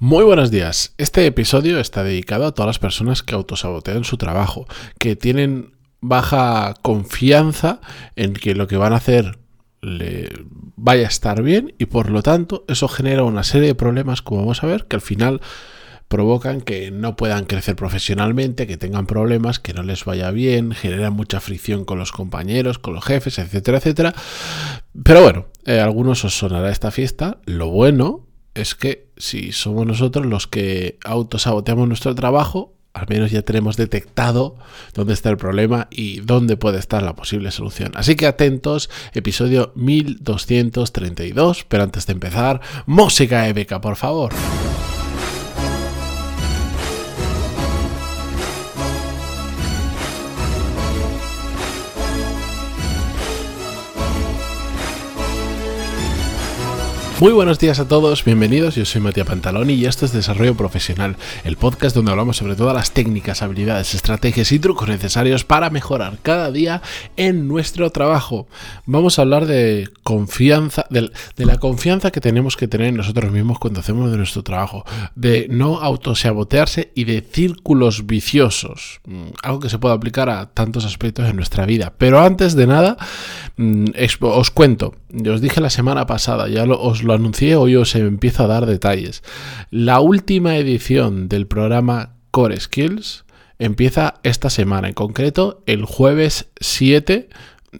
Muy buenos días. Este episodio está dedicado a todas las personas que autosabotean su trabajo, que tienen baja confianza en que lo que van a hacer le vaya a estar bien y por lo tanto eso genera una serie de problemas, como vamos a ver, que al final provocan que no puedan crecer profesionalmente, que tengan problemas, que no les vaya bien, generan mucha fricción con los compañeros, con los jefes, etcétera, etcétera. Pero bueno, eh, a algunos os sonará esta fiesta. Lo bueno es que si somos nosotros los que autosaboteamos nuestro trabajo, al menos ya tenemos detectado dónde está el problema y dónde puede estar la posible solución. Así que atentos, episodio 1232, pero antes de empezar, música épica, por favor. Muy buenos días a todos, bienvenidos, yo soy Matías Pantaloni y esto es Desarrollo Profesional, el podcast donde hablamos sobre todas las técnicas, habilidades, estrategias y trucos necesarios para mejorar cada día en nuestro trabajo. Vamos a hablar de confianza, de, la confianza que tenemos que tener en nosotros mismos cuando hacemos de nuestro trabajo, de no autosabotearse y de círculos viciosos, mm, algo que se puede aplicar a tantos aspectos en nuestra vida. Pero antes de nada, mm, os cuento, os dije la semana pasada, ya os lo anuncié, hoy os empiezo a dar detalles. La última edición del programa Core Skills empieza esta semana, en concreto el jueves 7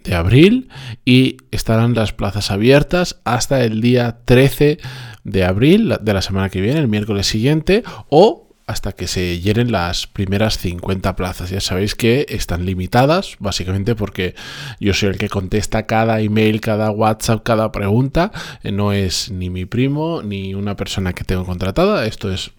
de abril y estarán las plazas abiertas hasta el día 13 de abril de la semana que viene, el miércoles siguiente, o hasta que se llenen las primeras 50 plazas. Ya sabéis que están limitadas, básicamente porque yo soy el que contesta cada email, cada WhatsApp, cada pregunta. Eh, no es ni mi primo ni una persona que tengo contratada. Esto es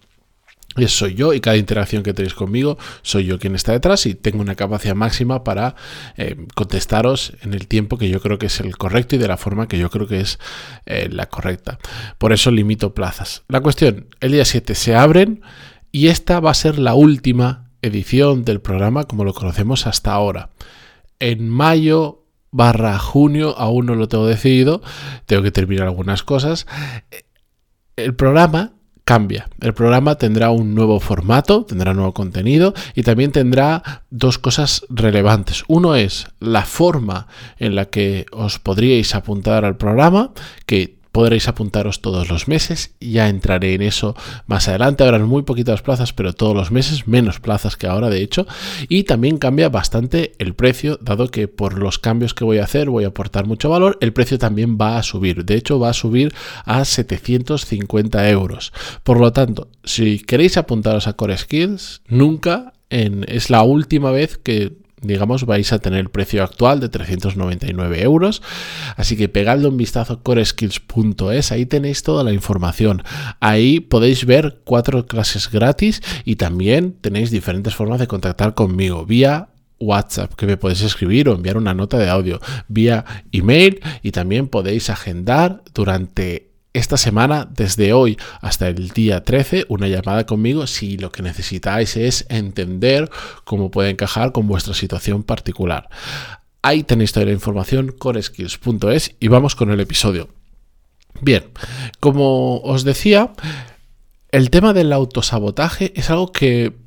soy yo y cada interacción que tenéis conmigo soy yo quien está detrás y tengo una capacidad máxima para eh, contestaros en el tiempo que yo creo que es el correcto y de la forma que yo creo que es eh, la correcta. Por eso limito plazas. La cuestión, el día 7 se abren y esta va a ser la última edición del programa como lo conocemos hasta ahora. En mayo barra junio, aún no lo tengo decidido, tengo que terminar algunas cosas. El programa cambia. El programa tendrá un nuevo formato, tendrá nuevo contenido y también tendrá dos cosas relevantes. Uno es la forma en la que os podríais apuntar al programa, que podréis apuntaros todos los meses. Ya entraré en eso más adelante. Habrán muy poquitas plazas, pero todos los meses, menos plazas que ahora, de hecho. Y también cambia bastante el precio, dado que por los cambios que voy a hacer voy a aportar mucho valor. El precio también va a subir. De hecho, va a subir a 750 euros. Por lo tanto, si queréis apuntaros a Core Skills, nunca en, es la última vez que digamos, vais a tener el precio actual de 399 euros. Así que pegadle un vistazo a coreskills.es, ahí tenéis toda la información. Ahí podéis ver cuatro clases gratis y también tenéis diferentes formas de contactar conmigo vía WhatsApp que me podéis escribir o enviar una nota de audio vía email y también podéis agendar durante esta semana, desde hoy hasta el día 13, una llamada conmigo si lo que necesitáis es entender cómo puede encajar con vuestra situación particular. Ahí tenéis toda la información, skills.es y vamos con el episodio. Bien, como os decía, el tema del autosabotaje es algo que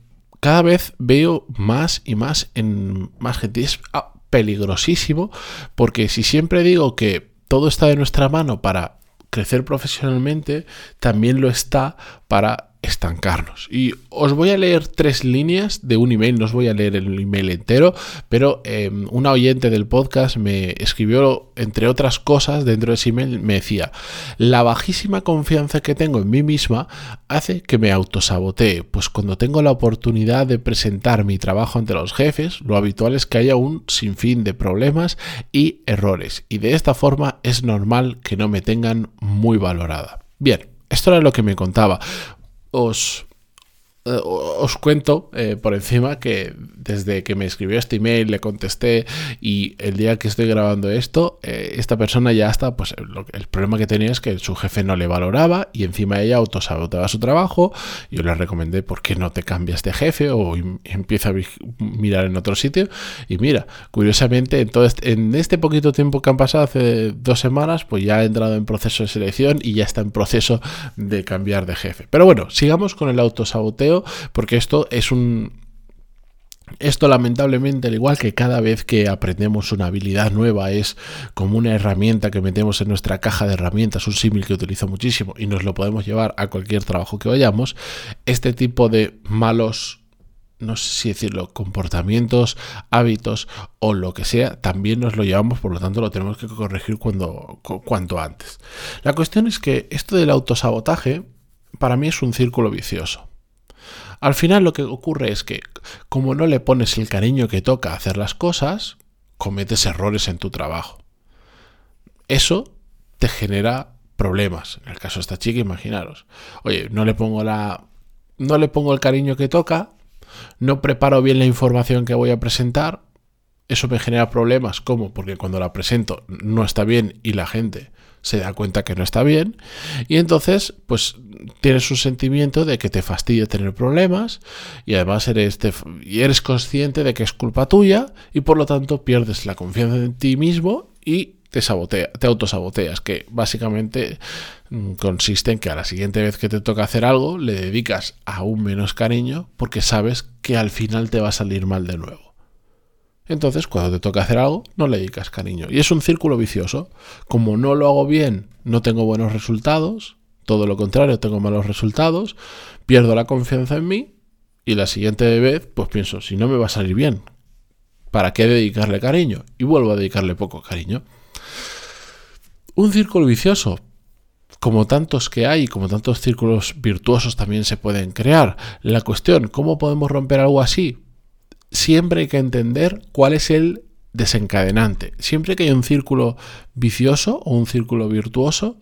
cada vez veo más y más en más gente. Es ah, peligrosísimo porque si siempre digo que todo está de nuestra mano para crecer profesionalmente también lo está para estancarnos. Y os voy a leer tres líneas de un email, no os voy a leer el email entero, pero em, una oyente del podcast me escribió, entre otras cosas, dentro de ese email, me decía, la bajísima confianza que tengo en mí misma hace que me autosabotee, pues cuando tengo la oportunidad de presentar mi trabajo ante los jefes, lo habitual es que haya un sinfín de problemas y errores, y de esta forma es normal que no me tengan muy valorada. Bien, esto era lo que me contaba os os cuento eh, por encima que desde que me escribió este email le contesté y el día que estoy grabando esto, eh, esta persona ya está, pues el problema que tenía es que su jefe no le valoraba y encima ella autosaboteaba su trabajo. Yo le recomendé por qué no te cambias de jefe o empieza a mirar en otro sitio. Y mira, curiosamente, en, este, en este poquito tiempo que han pasado, hace dos semanas, pues ya ha entrado en proceso de selección y ya está en proceso de cambiar de jefe. Pero bueno, sigamos con el autosaboteo porque esto es un... Esto lamentablemente, al igual que cada vez que aprendemos una habilidad nueva, es como una herramienta que metemos en nuestra caja de herramientas, un símil que utilizo muchísimo y nos lo podemos llevar a cualquier trabajo que vayamos, este tipo de malos no sé si decirlo, comportamientos, hábitos o lo que sea, también nos lo llevamos, por lo tanto lo tenemos que corregir cuando, cuanto antes. La cuestión es que esto del autosabotaje para mí es un círculo vicioso. Al final lo que ocurre es que como no le pones el cariño que toca hacer las cosas, cometes errores en tu trabajo. Eso te genera problemas. En el caso de esta chica, imaginaros. Oye, no le pongo la no le pongo el cariño que toca, no preparo bien la información que voy a presentar, eso me genera problemas. ¿Cómo? Porque cuando la presento no está bien y la gente se da cuenta que no está bien y entonces pues tienes un sentimiento de que te fastidia tener problemas y además eres, y eres consciente de que es culpa tuya y por lo tanto pierdes la confianza en ti mismo y te, te autosaboteas, que básicamente mm, consiste en que a la siguiente vez que te toca hacer algo le dedicas aún menos cariño porque sabes que al final te va a salir mal de nuevo. Entonces, cuando te toca hacer algo, no le dedicas cariño. Y es un círculo vicioso. Como no lo hago bien, no tengo buenos resultados. Todo lo contrario, tengo malos resultados. Pierdo la confianza en mí. Y la siguiente vez, pues pienso, si no me va a salir bien, ¿para qué dedicarle cariño? Y vuelvo a dedicarle poco cariño. Un círculo vicioso. Como tantos que hay, como tantos círculos virtuosos también se pueden crear. La cuestión, ¿cómo podemos romper algo así? Siempre hay que entender cuál es el desencadenante. Siempre que hay un círculo vicioso o un círculo virtuoso,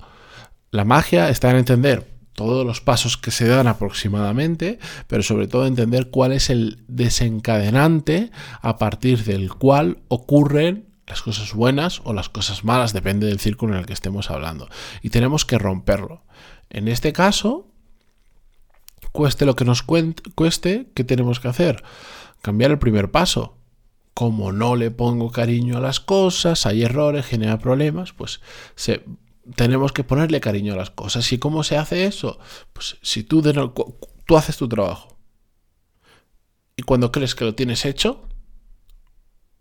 la magia está en entender todos los pasos que se dan aproximadamente, pero sobre todo entender cuál es el desencadenante a partir del cual ocurren las cosas buenas o las cosas malas, depende del círculo en el que estemos hablando. Y tenemos que romperlo. En este caso, cueste lo que nos cueste, ¿qué tenemos que hacer? Cambiar el primer paso. Como no le pongo cariño a las cosas, hay errores, genera problemas, pues tenemos que ponerle cariño a las cosas. ¿Y cómo se hace eso? Pues si tú, tú haces tu trabajo y cuando crees que lo tienes hecho,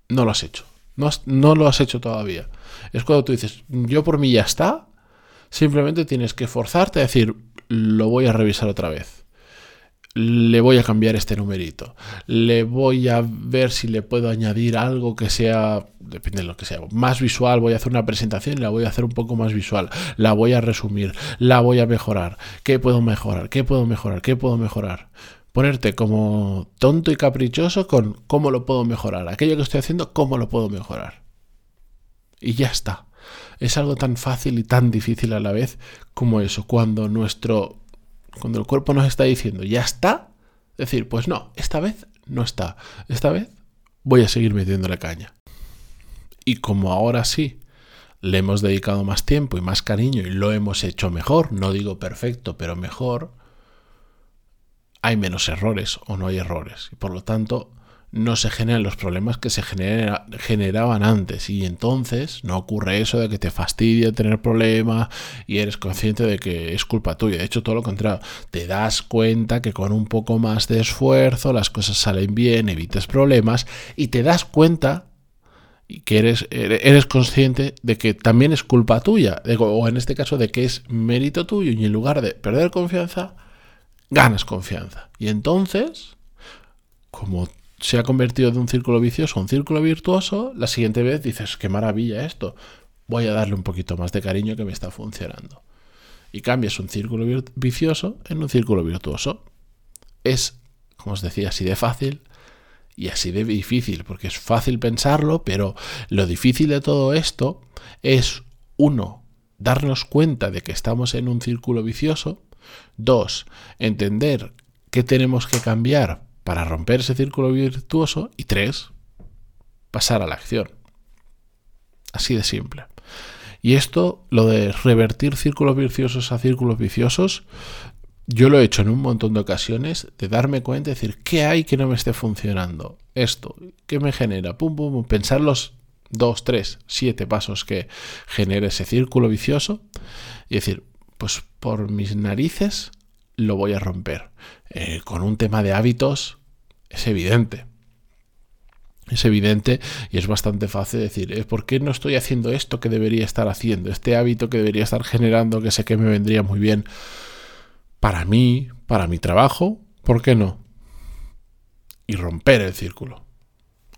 no lo has hecho. No, no lo has hecho todavía. Es cuando tú dices, yo por mí ya está. Simplemente tienes que forzarte a decir, lo voy a revisar otra vez le voy a cambiar este numerito, le voy a ver si le puedo añadir algo que sea, depende de lo que sea, más visual, voy a hacer una presentación y la voy a hacer un poco más visual, la voy a resumir, la voy a mejorar, ¿qué puedo mejorar? ¿Qué puedo mejorar? ¿Qué puedo mejorar? Ponerte como tonto y caprichoso con cómo lo puedo mejorar, aquello que estoy haciendo, cómo lo puedo mejorar. Y ya está. Es algo tan fácil y tan difícil a la vez como eso, cuando nuestro cuando el cuerpo nos está diciendo, ya está, decir, pues no, esta vez no está. Esta vez voy a seguir metiéndole caña. Y como ahora sí le hemos dedicado más tiempo y más cariño y lo hemos hecho mejor, no digo perfecto, pero mejor, hay menos errores o no hay errores. Y por lo tanto, no se generan los problemas que se generaban antes y entonces no ocurre eso de que te fastidie tener problemas y eres consciente de que es culpa tuya. De hecho, todo lo contrario, te das cuenta que con un poco más de esfuerzo las cosas salen bien, evitas problemas y te das cuenta y que eres, eres consciente de que también es culpa tuya, o en este caso de que es mérito tuyo y en lugar de perder confianza, ganas confianza. Y entonces, como se ha convertido de un círculo vicioso a un círculo virtuoso, la siguiente vez dices, qué maravilla esto, voy a darle un poquito más de cariño que me está funcionando. Y cambias un círculo vicioso en un círculo virtuoso. Es, como os decía, así de fácil y así de difícil, porque es fácil pensarlo, pero lo difícil de todo esto es, uno, darnos cuenta de que estamos en un círculo vicioso, dos, entender ¿qué tenemos que cambiar para romper ese círculo virtuoso? Y tres, pasar a la acción. Así de simple. Y esto, lo de revertir círculos viciosos a círculos viciosos, yo lo he hecho en un montón de ocasiones de darme cuenta y decir, ¿qué hay que no me esté funcionando? Esto, ¿qué me genera? Pum, pum, pum. Pensar los dos, tres, siete pasos que genere ese círculo vicioso y decir, pues por mis narices lo voy a romper. Eh, con un tema de hábitos es evidente. Es evidente y es bastante fácil decir, eh, ¿por qué no estoy haciendo esto que debería estar haciendo? Este hábito que debería estar generando, que sé que me vendría muy bien para mí, para mi trabajo, ¿por qué no? Y romper el círculo.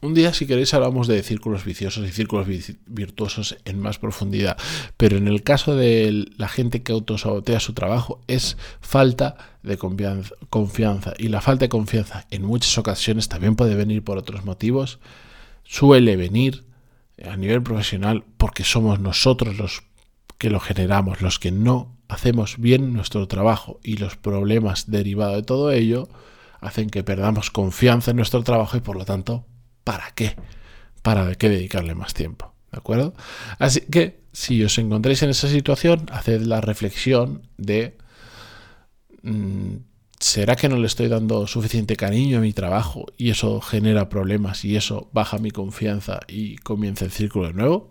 Un día, si queréis, hablamos de círculos viciosos y círculos virtuosos en más profundidad. Pero en el caso de la gente que autosabotea su trabajo, es falta de confianza. Y la falta de confianza en muchas ocasiones también puede venir por otros motivos. Suele venir a nivel profesional porque somos nosotros los que lo generamos, los que no hacemos bien nuestro trabajo y los problemas derivados de todo ello hacen que perdamos confianza en nuestro trabajo y por lo tanto, ¿para qué? ¿Para qué dedicarle más tiempo? ¿De acuerdo? Así que si os encontráis en esa situación, haced la reflexión de mm, ¿será que no le estoy dando suficiente cariño a mi trabajo y eso genera problemas y eso baja mi confianza y comienza el círculo de nuevo?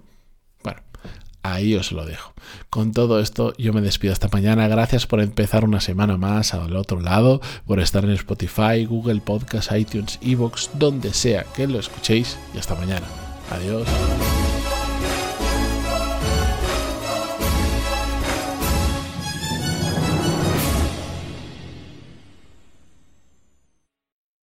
Ahí os lo dejo. Con todo esto, yo me despido hasta mañana. Gracias por empezar una semana más al otro lado, por estar en Spotify, Google Podcast, iTunes, Evox, donde sea que lo escuchéis. Y hasta mañana. Adiós.